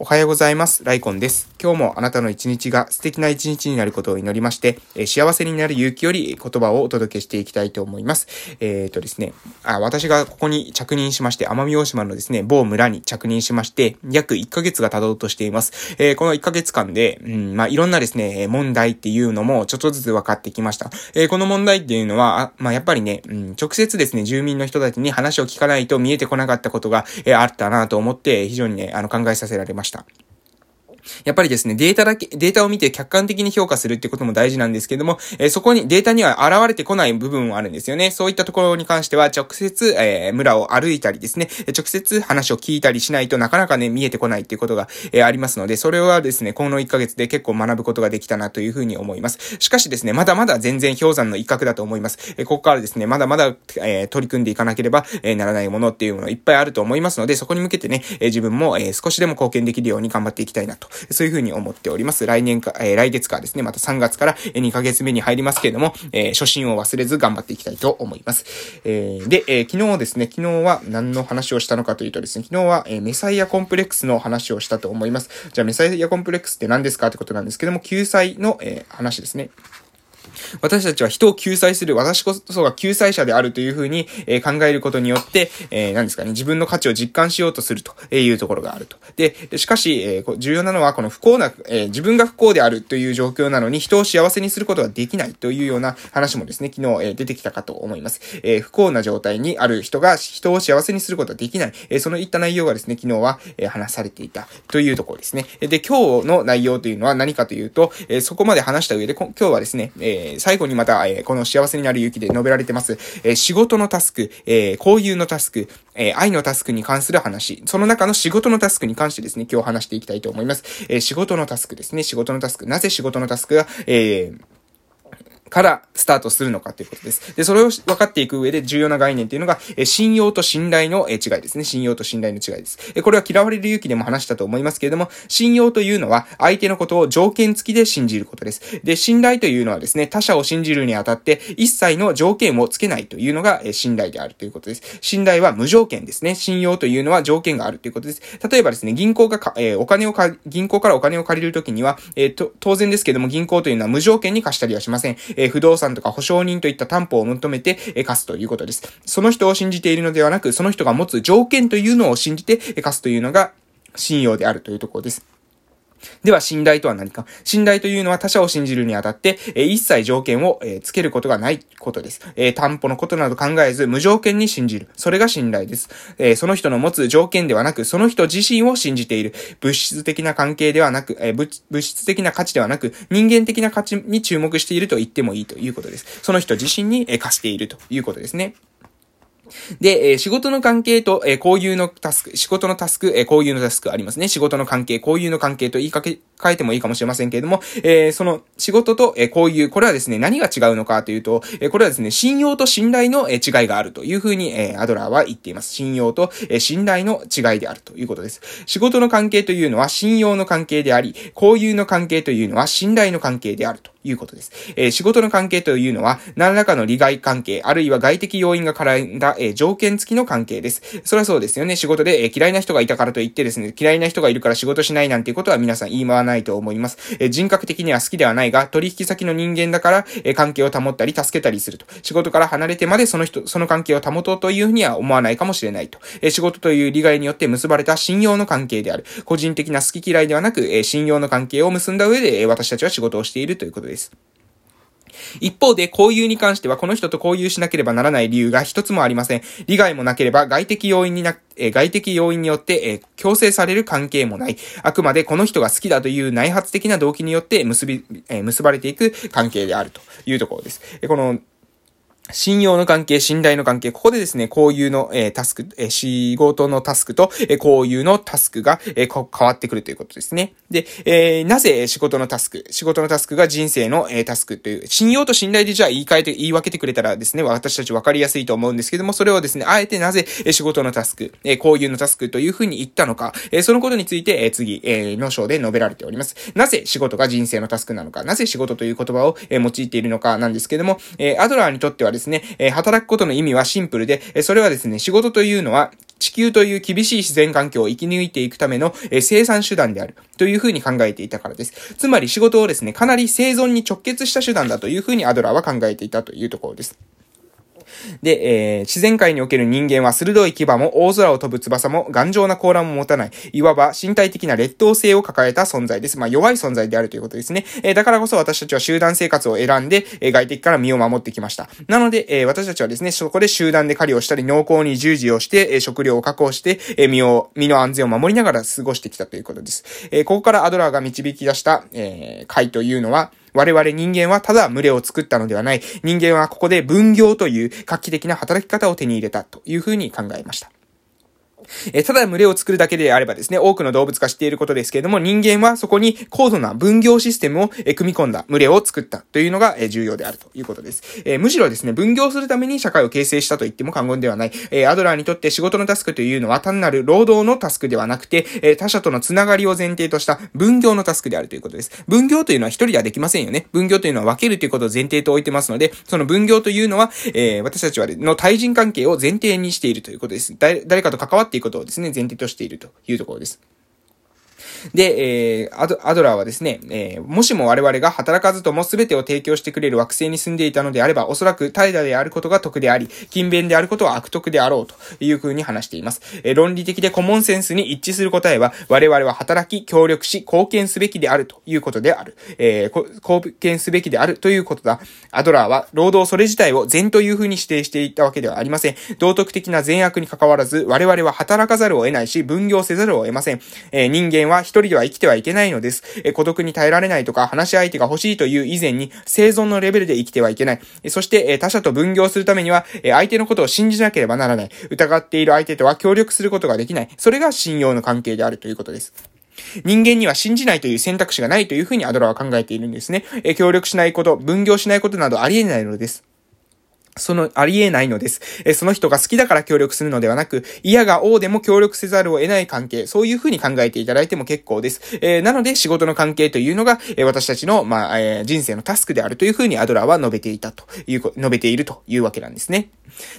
おはようございます。ライコンです。今日もあなたの一日が素敵な一日になることを祈りまして、え幸せになる勇気より言葉をお届けしていきたいと思います。えっ、ー、とですねあ、私がここに着任しまして、奄美大島のですね、某村に着任しまして、約1ヶ月が経とうとしています。えー、この1ヶ月間で、うん、まあ、いろんなですね、問題っていうのもちょっとずつ分かってきました。えー、この問題っていうのは、あまあ、やっぱりね、うん、直接ですね、住民の人たちに話を聞かないと見えてこなかったことが、えあったなと思って、非常にね、あの、考えさせられました。ました。やっぱりですね、データだけ、データを見て客観的に評価するってことも大事なんですけども、えー、そこにデータには現れてこない部分もあるんですよね。そういったところに関しては直接、えー、村を歩いたりですね、直接話を聞いたりしないとなかなかね、見えてこないっていうことが、えー、ありますので、それはですね、この1ヶ月で結構学ぶことができたなというふうに思います。しかしですね、まだまだ全然氷山の一角だと思います。え、ここからですね、まだまだ、え、取り組んでいかなければ、え、ならないものっていうものいっぱいあると思いますので、そこに向けてね、え、自分も、え、少しでも貢献できるように頑張っていきたいなと、そういうふうに思っております。来年か、えー、来月からですね、また3月から2ヶ月目に入りますけれども、えー、初心を忘れず頑張っていきたいと思います。えー、で、えー、昨日ですね、昨日は何の話をしたのかというとですね、昨日は、えー、メサイアコンプレックスの話をしたと思います。じゃあ、メサイアコンプレックスって何ですかってことなんですけども、救済の、えー、話ですね。私たちは人を救済する、私こそが救済者であるというふうに、え、考えることによって、えー、何ですかね、自分の価値を実感しようとするというところがあると。で、しかし、え、重要なのはこの不幸な、え、自分が不幸であるという状況なのに人を幸せにすることができないというような話もですね、昨日、え、出てきたかと思います。え、不幸な状態にある人が人を幸せにすることはできない。え、そのいった内容がですね、昨日は、え、話されていたというところですね。で、今日の内容というのは何かというと、え、そこまで話した上で、今日はですね、えー、最後にまた、えー、この幸せになる勇気で述べられてます、えー、仕事のタスク、えー、交友のタスク、え、愛のタスクに関する話、その中の仕事のタスクに関してですね、今日話していきたいと思います。え、仕事のタスクですね、仕事のタスク。なぜ仕事のタスクが、えー、からスタートするのかということです。で、それを分かっていく上で重要な概念っていうのが、え信用と信頼の違いですね。信用と信頼の違いです。えこれは嫌われる勇気でも話したと思いますけれども、信用というのは相手のことを条件付きで信じることです。で、信頼というのはですね、他者を信じるにあたって一切の条件をつけないというのが、え信頼であるということです。信頼は無条件ですね。信用というのは条件があるということです。例えばですね、銀行がか、えお金をか、銀行からお金を借りるときには、えと、当然ですけども銀行というのは無条件に貸したりはしません。え不動産とか保証人といった担保を求めて、え貸すということです。その人を信じているのではなく、その人が持つ条件というのを信じて、え貸すというのが信用であるというところです。では、信頼とは何か？信頼というのは他者を信じるにあたって、え一切条件を、えつけることがないことです。え担保のことなど考えず、無条件に信じる。それが信頼です。えその人の持つ条件ではなく、その人自身を信じている。物質的な関係ではなく、え物質的な価値ではなく、人間的な価値に注目していると言ってもいいということです。その人自身に、え貸しているということですね。で、えー、仕事の関係と、えー、交友のタスク、仕事のタスク、えー、交友のタスクありますね。仕事の関係、交友の関係と言いかけ、変えてもいいかもしれませんけれども、えー、その仕事と、えー、交友、これはですね、何が違うのかというと、えー、これはですね、信用と信頼の、えー、違いがあるというふうに、えー、アドラーは言っています。信用と、えー、信頼の違いであるということです。仕事の関係というのは信用の関係であり、交友の関係というのは信頼の関係であると。いうことです。えー、仕事の関係というのは、何らかの利害関係、あるいは外的要因が絡んだ、えー、条件付きの関係です。それはそうですよね。仕事で、えー、嫌いな人がいたからといってですね、嫌いな人がいるから仕事しないなんていうことは皆さん言い回らないと思います。えー、人格的には好きではないが、取引先の人間だから、えー、関係を保ったり助けたりすると。仕事から離れてまでその人、その関係を保とうというふうには思わないかもしれないと。えー、仕事という利害によって結ばれた信用の関係である。個人的な好き嫌いではなく、えー、信用の関係を結んだ上で、えー、私たちは仕事をしているということです。一方で、交友に関しては、この人と交友しなければならない理由が一つもありません。利害もなければ、外的要因にな、え外的要因によって、え強制される関係もない。あくまでこの人が好きだという内発的な動機によって結び、え結ばれていく関係であるというところです。えこの、信用の関係、信頼の関係、ここでですね、交友の、えー、タスク、えー、仕事のタスクと、えー、交友のタスクが、えー、変わってくるということですね。で、えー、なぜ仕事のタスク、仕事のタスクが人生の、えー、タスクという、信用と信頼でじゃあ言い換えて、言い分けてくれたらですね、私たち分かりやすいと思うんですけども、それをですね、あえてなぜ、え、仕事のタスク、えー、交友のタスクというふうに言ったのか、えー、そのことについて、えー、次、えー、の章で述べられております。なぜ仕事が人生のタスクなのか、なぜ仕事という言葉を、えー、用いているのかなんですけども、えー、アドラーにとってはですね、えー、働くことの意味はシンプルで、えそれはですね、仕事というのは、地球という厳しい自然環境を生き抜いていくための、え生産手段であるというふうに考えていたからです。つまり仕事をですね、かなり生存に直結した手段だというふうにアドラーは考えていたというところです。で、えー、自然界における人間は鋭い牙も大空を飛ぶ翼も頑丈な甲羅も持たない、いわば身体的な劣等性を抱えた存在です。まあ、弱い存在であるということですね。えー、だからこそ私たちは集団生活を選んで、えー、外敵から身を守ってきました。なので、えー、私たちはですね、そこで集団で狩りをしたり、農耕に従事をして、えー、食料を確保して、えー、身を、身の安全を守りながら過ごしてきたということです。えー、ここからアドラーが導き出した、えー、会というのは、我々人間はただ群れを作ったのではない。人間はここで分業という画期的な働き方を手に入れたというふうに考えました。えただ群れを作るだけであればですね、多くの動物が知っていることですけれども、人間はそこに高度な分業システムを、え組み込んだ群れを作ったというのが、え重要であるということです。えむしろですね、分業するために社会を形成したと言っても過言ではない。えアドラーにとって仕事のタスクというのは単なる労働のタスクではなくて、え他者とのつながりを前提とした分業のタスクであるということです。分業というのは一人ではできませんよね。分業というのは分けるということを前提と置いてますので、その分業というのは、え私たちはの対人関係を前提にしているということです。誰かと関わっていうことをですね、前提としているというところです。で、えー、アドラーはですね、えー、もしも我々が働かずとも全てを提供してくれる惑星に住んでいたのであれば、おそらく怠惰であることが得であり、勤勉であることは悪徳であろうという風に話しています。えー、論理的でコモンセンスに一致する答えは、我々は働き、協力し、貢献すべきであるということである。えー、貢献すべきであるということだ。アドラーは、労働それ自体を善という風に指定していたわけではありません。道徳的な善悪に関わらず、我々は働かざるを得ないし、分業せざるを得ません。えー、人間は一人では生きてはいけないのです。え孤独に耐えられないとか、話し相手が欲しいという以前に、生存のレベルで生きてはいけない。えそして、え他者と分業するためには、え相手のことを信じなければならない。疑っている相手とは協力することができない。それが信用の関係であるということです。人間には信じないという選択肢がないというふうにアドラーは考えているんですね。え協力しないこと、分業しないことなどありえないのです。その、ありえないのです。えその人が好きだから協力するのではなく、嫌が王でも協力せざるを得ない関係、そういうふうに考えていただいても結構です。えー、なので、仕事の関係というのが、え、私たちの、まあ、えー、人生のタスクであるというふうにアドラーは述べていたという、述べているというわけなんですね。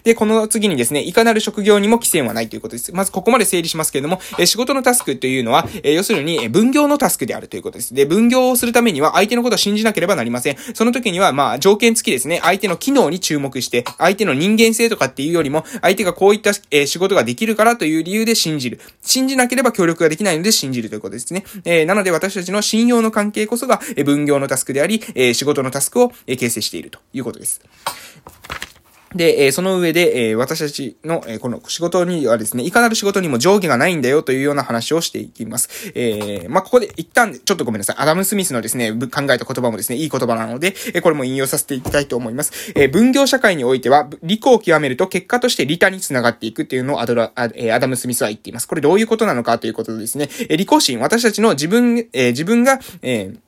で、この次にですね、いかなる職業にも規制はないということです。まずここまで整理しますけれども、え仕事のタスクというのは、え要するに、分業のタスクであるということです。で、分業をするためには相手のことを信じなければなりません。その時には、まあ、条件付きですね、相手の機能に注目して、して相手の人間性とかっていうよりも、相手がこういった、え仕事ができるからという理由で信じる。信じなければ協力ができないので信じるということですね。えー、なので私たちの信用の関係こそが、え分業のタスクであり、え仕事のタスクを、え形成しているということです。で、えその上で、え私たちの、えこの仕事にはですね、いかなる仕事にも上下がないんだよというような話をしていきます。えー、まあ、ここで一旦、ちょっとごめんなさい。アダム・スミスのですね、考えた言葉もですね、いい言葉なので、えこれも引用させていきたいと思います。え分業社会においては、利己を極めると結果として利他につながっていくっていうのをアドラ、あえアダム・スミスは言っています。これどういうことなのかということですね、え利己心、私たちの自分、え自分が、えー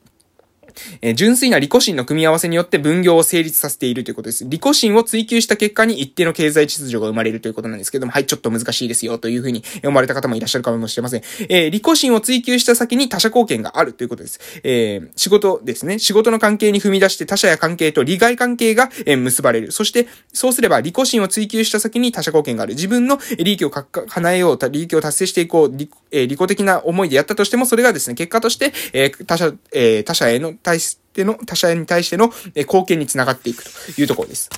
えー、純粋な利己心の組み合わせによって分業を成立させているということです。利己心を追求した結果に一定の経済秩序が生まれるということなんですけども、はい、ちょっと難しいですよというふうに思われた方もいらっしゃるかもしれません。えー、利己心を追求した先に他者貢献があるということです。えー、仕事ですね。仕事の関係に踏み出して他者や関係と利害関係が、え、結ばれる。そして、そうすれば利己心を追求した先に他者貢献がある。自分の利益を叶えよう、利益を達成していこう、利,、え、利己的な思いでやったとしても、それがですね、結果として、え、他者、え、他者への対して、の、他者に対しての貢献につながっていくというところです。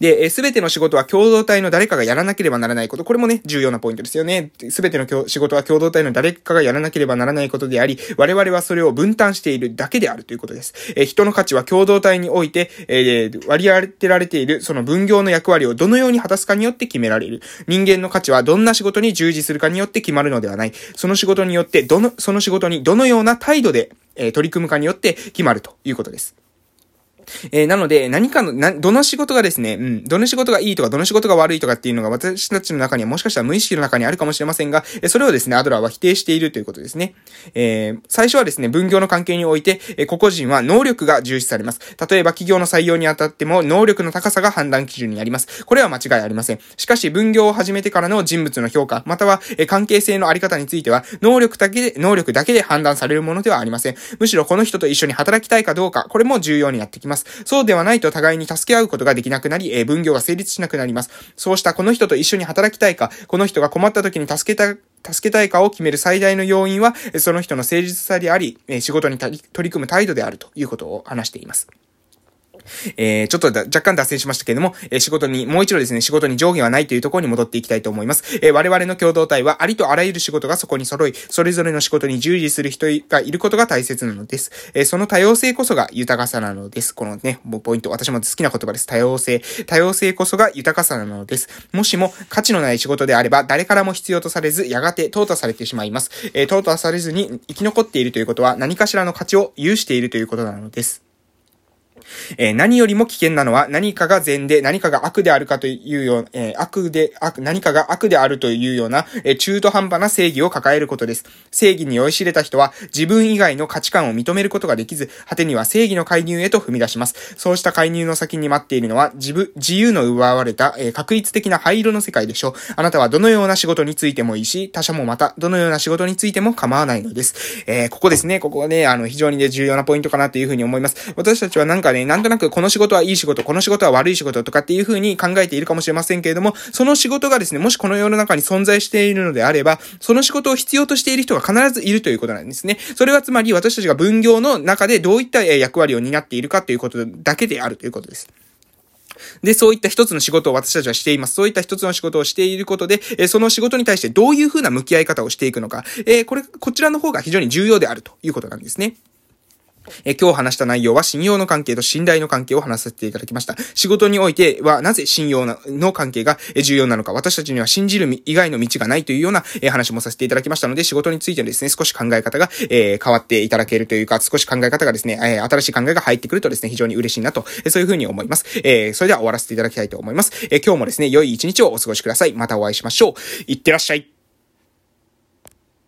で、すべての仕事は共同体の誰かがやらなければならないこと。これもね、重要なポイントですよね。すべての仕事は共同体の誰かがやらなければならないことであり、我々はそれを分担しているだけであるということです。え人の価値は共同体において、えー、割り当てられているその分業の役割をどのように果たすかによって決められる。人間の価値はどんな仕事に従事するかによって決まるのではない。その仕事によって、どの、その仕事にどのような態度で、え取り組むかによって決まるということです。えー、なので、何かの、な、どの仕事がですね、うん、どの仕事がいいとか、どの仕事が悪いとかっていうのが私たちの中にはもしかしたら無意識の中にあるかもしれませんが、えそれをですね、アドラーは否定しているということですね。えー、最初はですね、分業の関係において、え個々人は能力が重視されます。例えば企業の採用にあたっても、能力の高さが判断基準になります。これは間違いありません。しかし、分業を始めてからの人物の評価、または、え関係性のあり方については、能力だけで、能力だけで判断されるものではありません。むしろこの人と一緒に働きたいかどうか、これも重要になってきます。ます。そうではないと互いに助け合うことができなくなり、えー、分業が成立しなくなります。そうしたこの人と一緒に働きたいか、この人が困った時に助けた、助けたいかを決める最大の要因は、その人の誠実さであり、仕事に取り組む態度であるということを話しています。えー、ちょっと若干脱線しましたけれども、えー、仕事に、もう一度ですね、仕事に上下はないというところに戻っていきたいと思います。えー、我々の共同体は、ありとあらゆる仕事がそこに揃い、それぞれの仕事に従事する人がいることが大切なのです。えー、その多様性こそが豊かさなのです。このね、もうポイント、私も好きな言葉です。多様性。多様性こそが豊かさなのです。もしも価値のない仕事であれば、誰からも必要とされず、やがて淘汰されてしまいます。えー、淘汰されずに生き残っているということは、何かしらの価値を有しているということなのです。えー、何よりも危険なのは何かが善で何かが悪であるかというような、えー、悪で、悪、何かが悪であるというような、えー、中途半端な正義を抱えることです。正義に酔いしれた人は自分以外の価値観を認めることができず、果てには正義の介入へと踏み出します。そうした介入の先に待っているのは自分、自由の奪われた、えー、確率的な灰色の世界でしょう。あなたはどのような仕事についてもいいし、他者もまたどのような仕事についても構わないのです。えー、ここですね、ここはね、あの、非常にね、重要なポイントかなというふうに思います。私たちはなんかね、なんとなくこの仕事はいい仕事、この仕事は悪い仕事とかっていう風に考えているかもしれませんけれども、その仕事がですね、もしこの世の中に存在しているのであれば、その仕事を必要としている人が必ずいるということなんですね。それはつまり私たちが分業の中でどういった役割を担っているかということだけであるということです。で、そういった一つの仕事を私たちはしています。そういった一つの仕事をしていることで、えその仕事に対してどういう風な向き合い方をしていくのか、えこれ、こちらの方が非常に重要であるということなんですね。え今日話した内容は信用の関係と信頼の関係を話させていただきました。仕事においてはなぜ信用の関係が重要なのか、私たちには信じる以外の道がないというような話もさせていただきましたので、仕事についてですね、少し考え方が、え変わっていただけるというか、少し考え方がですね、え新しい考えが入ってくるとですね、非常に嬉しいなと、えそういうふうに思います。えそれでは終わらせていただきたいと思います。え今日もですね、良い一日をお過ごしください。またお会いしましょう。いってらっしゃい。